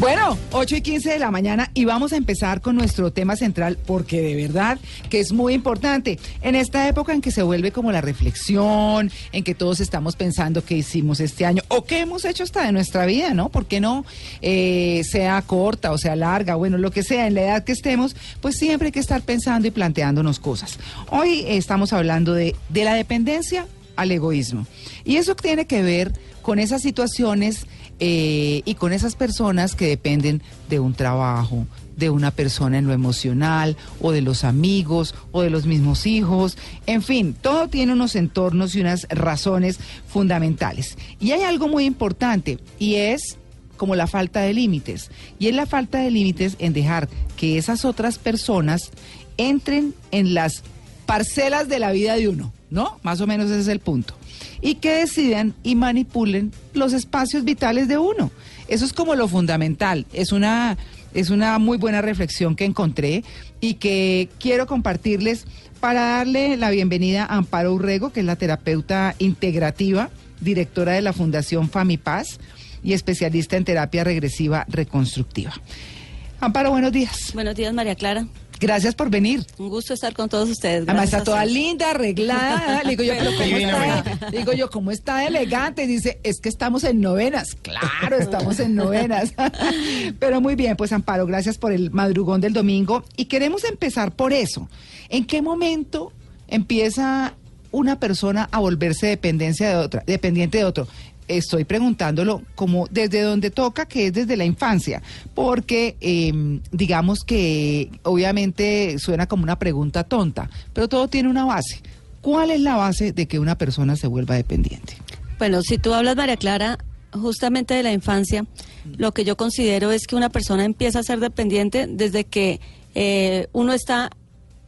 Bueno, 8 y 15 de la mañana y vamos a empezar con nuestro tema central porque de verdad que es muy importante. En esta época en que se vuelve como la reflexión, en que todos estamos pensando qué hicimos este año o qué hemos hecho hasta de nuestra vida, ¿no? ¿Por qué no? Eh, sea corta o sea larga, bueno, lo que sea, en la edad que estemos, pues siempre hay que estar pensando y planteándonos cosas. Hoy estamos hablando de, de la dependencia al egoísmo. Y eso tiene que ver con esas situaciones eh, y con esas personas que dependen de un trabajo, de una persona en lo emocional, o de los amigos, o de los mismos hijos. En fin, todo tiene unos entornos y unas razones fundamentales. Y hay algo muy importante, y es como la falta de límites. Y es la falta de límites en dejar que esas otras personas entren en las parcelas de la vida de uno, ¿no? Más o menos ese es el punto y que decidan y manipulen los espacios vitales de uno. Eso es como lo fundamental. Es una, es una muy buena reflexión que encontré y que quiero compartirles para darle la bienvenida a Amparo Urrego, que es la terapeuta integrativa, directora de la Fundación Famipaz y especialista en terapia regresiva reconstructiva. Amparo, buenos días. Buenos días, María Clara. Gracias por venir. Un gusto estar con todos ustedes. Además está toda linda, arreglada. Le digo yo, pero ¿cómo está? Digo yo, ¿cómo está elegante? Dice, es que estamos en novenas. Claro, estamos en novenas. Pero muy bien, pues Amparo, gracias por el madrugón del domingo. Y queremos empezar por eso. ¿En qué momento empieza una persona a volverse dependencia de otra, dependiente de otro? Estoy preguntándolo como desde donde toca, que es desde la infancia, porque eh, digamos que obviamente suena como una pregunta tonta, pero todo tiene una base. ¿Cuál es la base de que una persona se vuelva dependiente? Bueno, si tú hablas, María Clara, justamente de la infancia, lo que yo considero es que una persona empieza a ser dependiente desde que eh, uno está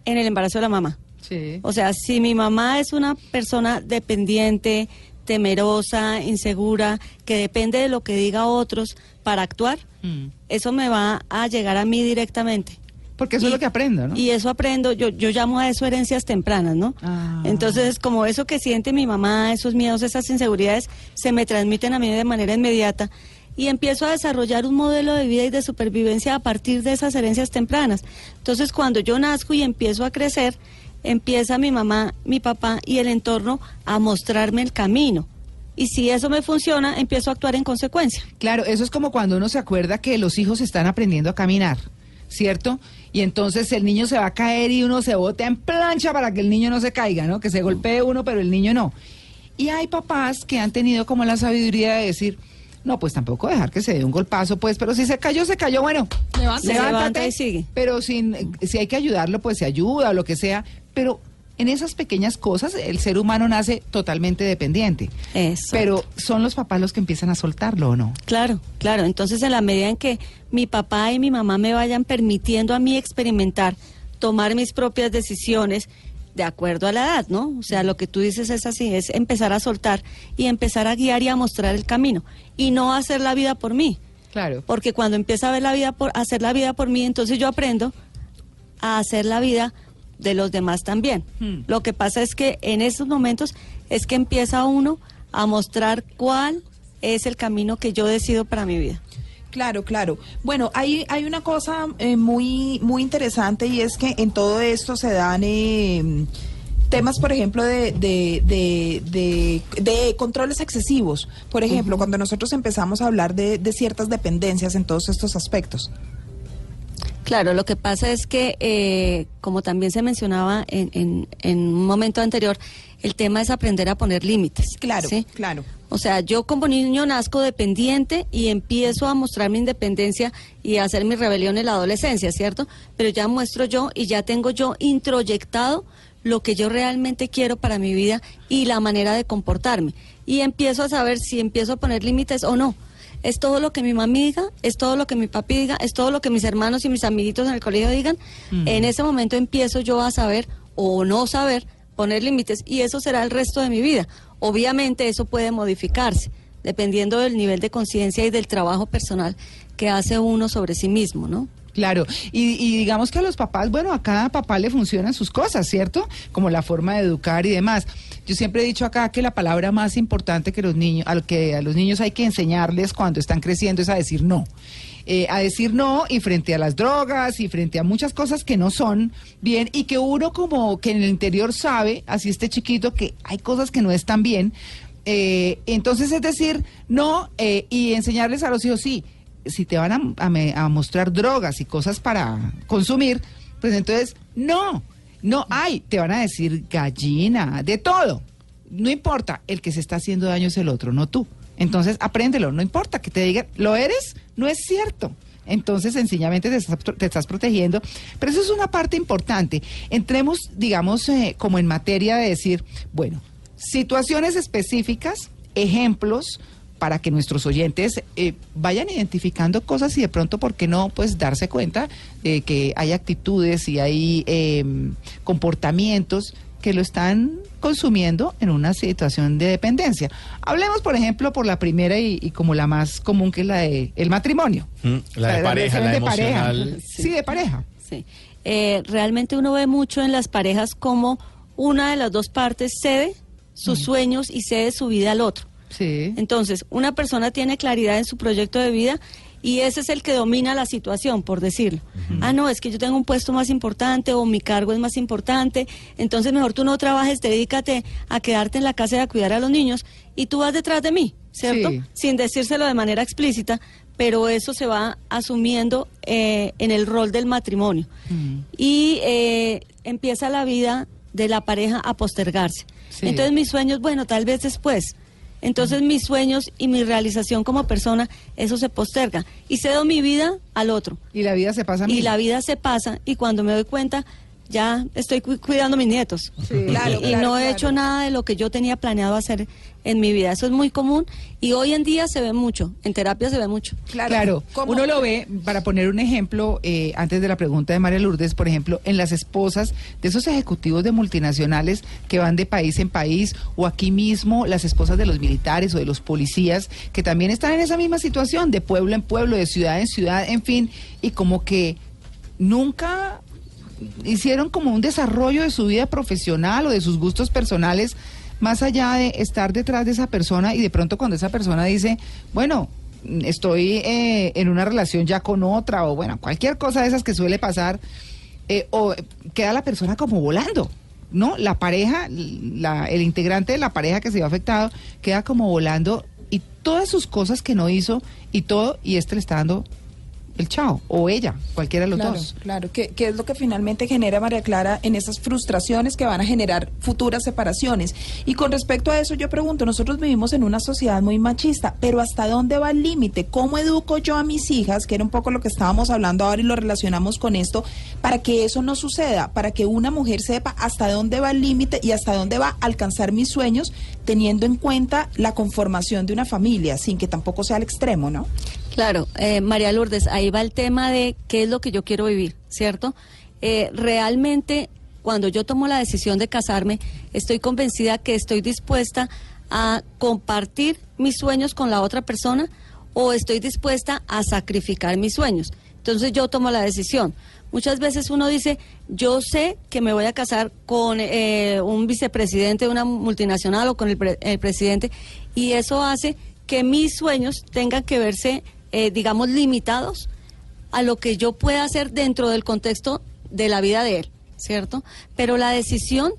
en el embarazo de la mamá. Sí. O sea, si mi mamá es una persona dependiente, temerosa, insegura, que depende de lo que diga otros para actuar, Mm. eso me va a llegar a mí directamente. Porque eso Y- es lo que aprendo, ¿no? Y eso aprendo, yo, yo llamo a eso herencias tempranas, ¿no? Ah. Entonces, como eso que siente mi mamá, esos miedos, esas inseguridades, se me transmiten a mí de manera inmediata y empiezo a desarrollar un modelo de vida y de supervivencia a partir de esas herencias tempranas. Entonces, cuando yo nazco y empiezo a crecer, empieza mi mamá, mi papá y el entorno a mostrarme el camino. Y si eso me funciona, empiezo a actuar en consecuencia. Claro, eso es como cuando uno se acuerda que los hijos están aprendiendo a caminar, ¿cierto? Y entonces el niño se va a caer y uno se botea en plancha para que el niño no se caiga, ¿no? Que se golpee uno, pero el niño no. Y hay papás que han tenido como la sabiduría de decir, no, pues tampoco dejar que se dé un golpazo, pues, pero si se cayó, se cayó, bueno, Se levanta y sigue. Pero sin, si hay que ayudarlo, pues se ayuda o lo que sea, pero en esas pequeñas cosas el ser humano nace totalmente dependiente. Eso. Pero son los papás los que empiezan a soltarlo, ¿o no? Claro, claro. Entonces, en la medida en que mi papá y mi mamá me vayan permitiendo a mí experimentar, tomar mis propias decisiones de acuerdo a la edad, ¿no? O sea, lo que tú dices es así, es empezar a soltar y empezar a guiar y a mostrar el camino y no hacer la vida por mí. Claro. Porque cuando empieza a ver la vida por a hacer la vida por mí, entonces yo aprendo a hacer la vida de los demás también. Hmm. Lo que pasa es que en esos momentos es que empieza uno a mostrar cuál es el camino que yo decido para mi vida. Claro, claro. Bueno, hay, hay una cosa eh, muy, muy interesante y es que en todo esto se dan eh, temas, por ejemplo, de, de, de, de- de controles excesivos. Por ejemplo, cuando nosotros empezamos a hablar de, de ciertas dependencias en todos estos aspectos. Claro, lo que pasa es que, eh, como también se mencionaba en, en, en un momento anterior, el tema es aprender a poner límites. Claro, ¿sí? claro. O sea, yo como niño nazco dependiente y empiezo a mostrar mi independencia y a hacer mi rebelión en la adolescencia, ¿cierto? Pero ya muestro yo y ya tengo yo introyectado lo que yo realmente quiero para mi vida y la manera de comportarme. Y empiezo a saber si empiezo a poner límites o no. Es todo lo que mi mamá diga, es todo lo que mi papi diga, es todo lo que mis hermanos y mis amiguitos en el colegio digan. En ese momento empiezo yo a saber o no saber poner límites y eso será el resto de mi vida. Obviamente eso puede modificarse dependiendo del nivel de conciencia y del trabajo personal que hace uno sobre sí mismo, ¿no? Claro, y, digamos que a los papás, bueno, a cada papá le funcionan sus cosas, ¿cierto? Como la forma de educar y demás. Yo siempre he dicho acá que la palabra más importante que los niños, a lo que a los niños hay que enseñarles cuando están creciendo es a decir no. Eh, a decir no y frente a las drogas y frente a muchas cosas que no son bien y que uno como que en el interior sabe, así esté chiquito, que hay cosas que no están bien. Eh, entonces es decir no eh, y enseñarles a los hijos, sí, si te van a, mostrar drogas y cosas para consumir, pues entonces no, no hay, te van a decir gallina, de todo. No importa, el que se está haciendo daño es el otro, no tú. Entonces, apréndelo, no importa que te digan, ¿lo eres? No es cierto. Entonces, sencillamente te estás, te estás, protegiendo. Pero eso es una parte importante. Entremos, digamos, eh, como en materia de decir, bueno, situaciones específicas, ejemplos, para que nuestros oyentes eh, vayan identificando cosas y de pronto, ¿por qué no? Pues darse cuenta de que hay actitudes y hay eh, comportamientos que lo están consumiendo en una situación de dependencia. Hablemos, por ejemplo, por la primera y, y como la más común, que es la de el matrimonio. Mm, la de la pareja, la de emocional. pareja. Sí. sí, de pareja. Sí. Eh, realmente uno ve mucho en las parejas como una de las dos partes cede sus mm. sueños y cede su vida al otro. Sí. Entonces, una persona tiene claridad en su proyecto de vida y ese es el que domina la situación, por decirlo. Uh -huh. Ah, no, es que yo tengo un puesto más importante o mi cargo es más importante, entonces mejor tú no trabajes, dedícate a quedarte en la casa y a cuidar a los niños y tú vas detrás de mí, ¿cierto? Sí. Sin decírselo de manera explícita, pero eso se va asumiendo eh, en el rol del matrimonio. Uh -huh. Y eh, empieza la vida de la pareja a postergarse. Sí. Entonces mis sueños, bueno, tal vez después. Entonces mis sueños y mi realización como persona, eso se posterga. Y cedo mi vida al otro. Y la vida se pasa a mí. Y la vida se pasa y cuando me doy cuenta, ya estoy cu cuidando a mis nietos. Sí, claro, y, claro, no he claro. hecho nada de lo que yo tenía planeado hacer en mi vida. Eso es muy común y hoy en día se ve mucho. En terapia se ve mucho. Claro, claro. uno lo ve, para poner un ejemplo, eh, antes de la pregunta de María Lourdes, por ejemplo, en las esposas de esos ejecutivos de multinacionales que van de país en país, o aquí mismo las esposas de los militares o de los policías, que también están en esa misma situación, de pueblo en pueblo, de ciudad en ciudad, en fin, y como que nunca hicieron como un desarrollo de su vida profesional o de sus gustos personales, más allá de estar detrás de esa persona y de pronto cuando esa persona dice, bueno, estoy eh, en una relación ya con otra o bueno, cualquier cosa de esas que suele pasar, eh, o queda la persona como volando. ¿No? La pareja, el integrante de la pareja que se vio afectado, queda como volando y todas sus cosas que no hizo y todo, y este le está dando el chao, o ella, cualquiera de los claro, dos. Claro, que, que, es lo que finalmente genera María Clara en esas frustraciones que van a generar futuras separaciones. Y con respecto a eso, yo pregunto, nosotros vivimos en una sociedad muy machista, pero ¿hasta dónde va el límite? ¿Cómo educo yo a mis hijas, que era un poco lo que estábamos hablando ahora y lo relacionamos con esto, para que eso no suceda, para que una mujer sepa hasta dónde va el límite y hasta dónde va a alcanzar mis sueños, teniendo en cuenta la conformación de una familia, sin que tampoco sea al extremo, ¿no? Claro, eh, María Lourdes, ahí va el tema de qué es lo que yo quiero vivir, ¿cierto? Eh, realmente, cuando yo tomo la decisión de casarme, estoy convencida que estoy dispuesta a compartir mis sueños con la otra persona o estoy dispuesta a sacrificar mis sueños. Entonces yo tomo la decisión. Muchas veces uno dice, yo sé que me voy a casar con eh, un vicepresidente de una multinacional o con el, pre el presidente y eso hace que mis sueños tengan que verse eh, digamos, limitados a lo que yo pueda hacer dentro del contexto de la vida de él, ¿cierto? Pero la decisión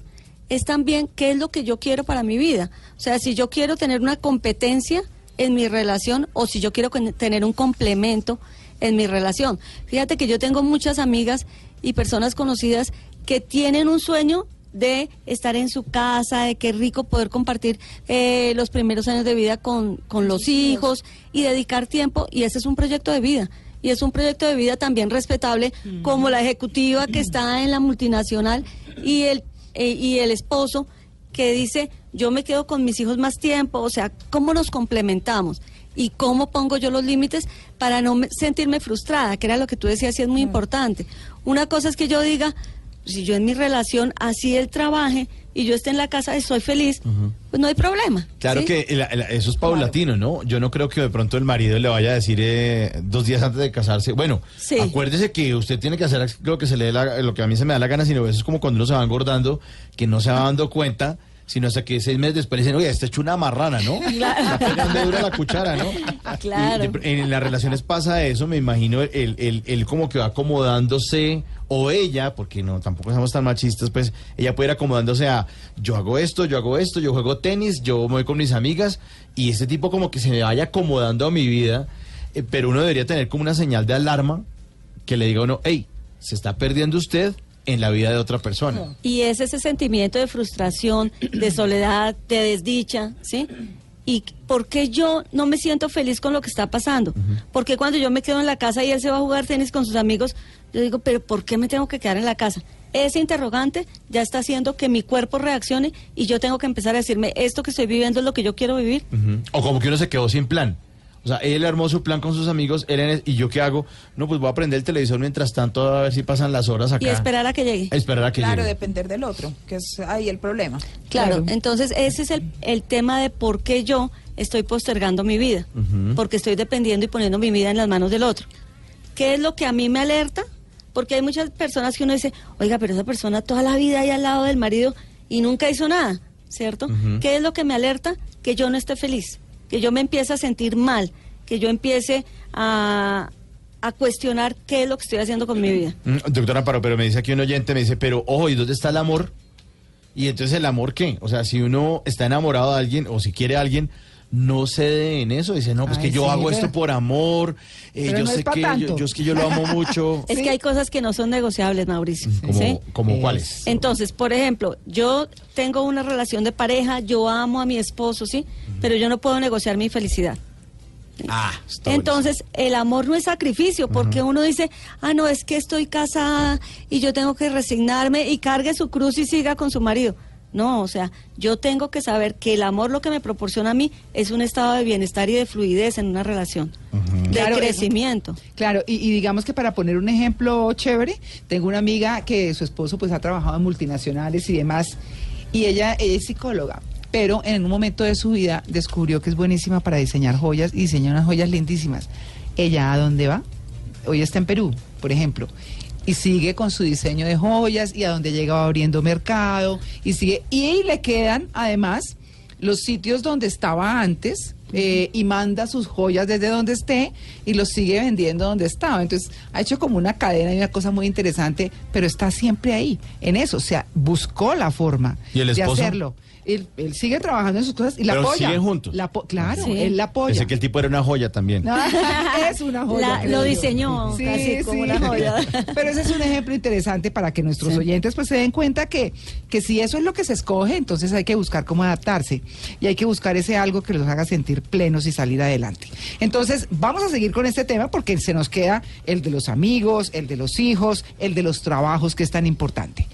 es también qué es lo que yo quiero para mi vida. O sea, si yo quiero tener una competencia en mi relación o si yo quiero tener un complemento en mi relación. Fíjate que yo tengo muchas amigas y personas conocidas que tienen un sueño de estar en su casa, de qué rico poder compartir eh, los primeros años de vida con, con los hijos y dedicar tiempo. Y ese es un proyecto de vida. Y es un proyecto de vida también respetable, como la ejecutiva que está en la multinacional y el eh, y el esposo que dice, yo me quedo con mis hijos más tiempo, o sea, ¿cómo nos complementamos? Y cómo pongo yo los límites para no me- sentirme frustrada, que era lo que tú decías, y es muy importante. Una cosa es que yo diga, si yo en mi relación así él trabaje y yo esté en la casa y soy feliz, pues no hay problema. Claro ¿sí? que el- el- eso es paulatino, ¿no? Yo no creo que de pronto el marido le vaya a decir eh, dos días antes de casarse, bueno, Sí. acuérdese que usted tiene que hacer lo que se le dé la- lo que a mí se me da la gana, sino eso es como cuando uno se va engordando, que no se va dando cuenta, sino hasta que seis meses después dicen, oye, está hecho una marrana, ¿no? Está pegando dura la cuchara, ¿no? Claro. De- en las relaciones pasa eso, me imagino, él, él, él como que va acomodándose, o ella, porque no, tampoco somos tan machistas, pues ella puede ir acomodándose a, yo hago esto, yo hago esto, yo juego tenis, yo me voy con mis amigas, y ese tipo como que se me vaya acomodando a mi vida, eh, pero uno debería tener como una señal de alarma que le diga a uno, hey, se está perdiendo usted en la vida de otra persona. Y es ese sentimiento de frustración, de soledad, de desdicha, ¿sí? ¿Y por qué yo no me siento feliz con lo que está pasando? Porque cuando yo me quedo en la casa y él se va a jugar tenis con sus amigos, yo digo, pero ¿por qué me tengo que quedar en la casa? Ese interrogante ya está haciendo que mi cuerpo reaccione y yo tengo que empezar a decirme, esto que estoy viviendo es lo que yo quiero vivir. O como que uno se quedó sin plan. O sea, él armó su plan con sus amigos, él en el- y yo qué hago? No, pues voy a prender el televisor mientras tanto a ver si pasan las horas acá. Y esperar a que llegue. A esperar a que Claro, llegue. depender del otro, que es ahí el problema. Claro, Claro. entonces ese es el, el tema de por qué yo estoy postergando mi vida, porque estoy dependiendo y poniendo mi vida en las manos del otro. ¿Qué es lo que a mí me alerta? Porque hay muchas personas que uno dice, oiga, pero esa persona toda la vida ahí al lado del marido y nunca hizo nada, ¿cierto? ¿Qué es lo que me alerta? Que yo no esté feliz, que yo me empiece a sentir mal, que yo empiece a, a cuestionar qué es lo que estoy haciendo con mi vida. Mm, Doctora Paro, pero me dice aquí un oyente, me dice, pero ojo, ¿y dónde está el amor? Y entonces el amor qué? O sea, si uno está enamorado de alguien o si quiere a alguien, no cede en eso. Dice, no, pues Ay, que yo sí, hago pero- esto por amor. eh, yo no sé que yo, es que yo lo amo mucho. Es que hay cosas que no son negociables, Mauricio. como, ¿sí? como Es- cuáles. Entonces, por ejemplo, yo tengo una relación de pareja, yo amo a mi esposo, ¿sí? Pero yo no puedo negociar mi felicidad. Ah, Entonces, el amor no es sacrificio, porque uno dice, ah, no, es que estoy casada y yo tengo que resignarme y cargue su cruz y siga con su marido. No, o sea, yo tengo que saber que el amor lo que me proporciona a mí es un estado de bienestar y de fluidez en una relación, de Claro, eso- crecimiento. Claro, y, y digamos que para poner un ejemplo chévere, tengo una amiga que su esposo pues ha trabajado en multinacionales y demás, y ella, ella es psicóloga, pero en un momento de su vida descubrió que es buenísima para diseñar joyas y diseña unas joyas lindísimas. Ella a dónde va? Hoy está en Perú, por ejemplo. Y sigue con su diseño de joyas y a donde llega va abriendo mercado y sigue y le quedan además los sitios donde estaba antes eh, y manda sus joyas desde donde esté y los sigue vendiendo donde estaba. Entonces ha hecho como una cadena y una cosa muy interesante, pero está siempre ahí, en eso. O sea, buscó la forma ¿Y el de hacerlo. Él, él sigue trabajando en sus cosas y la Pero apoya. siguen juntos. La claro, Sí. él la apoya. Pensé que el tipo era una joya también. No, es una joya. La- lo diseñó casi como una joya. Pero ese es un ejemplo interesante para que nuestros Sí. oyentes pues se den cuenta que, que si eso es lo que se escoge, entonces hay que buscar cómo adaptarse y hay que buscar ese algo que los haga sentir plenos y salir adelante. Entonces, vamos a seguir con este tema porque se nos queda el de los amigos, el de los hijos, el de los trabajos que es tan importante.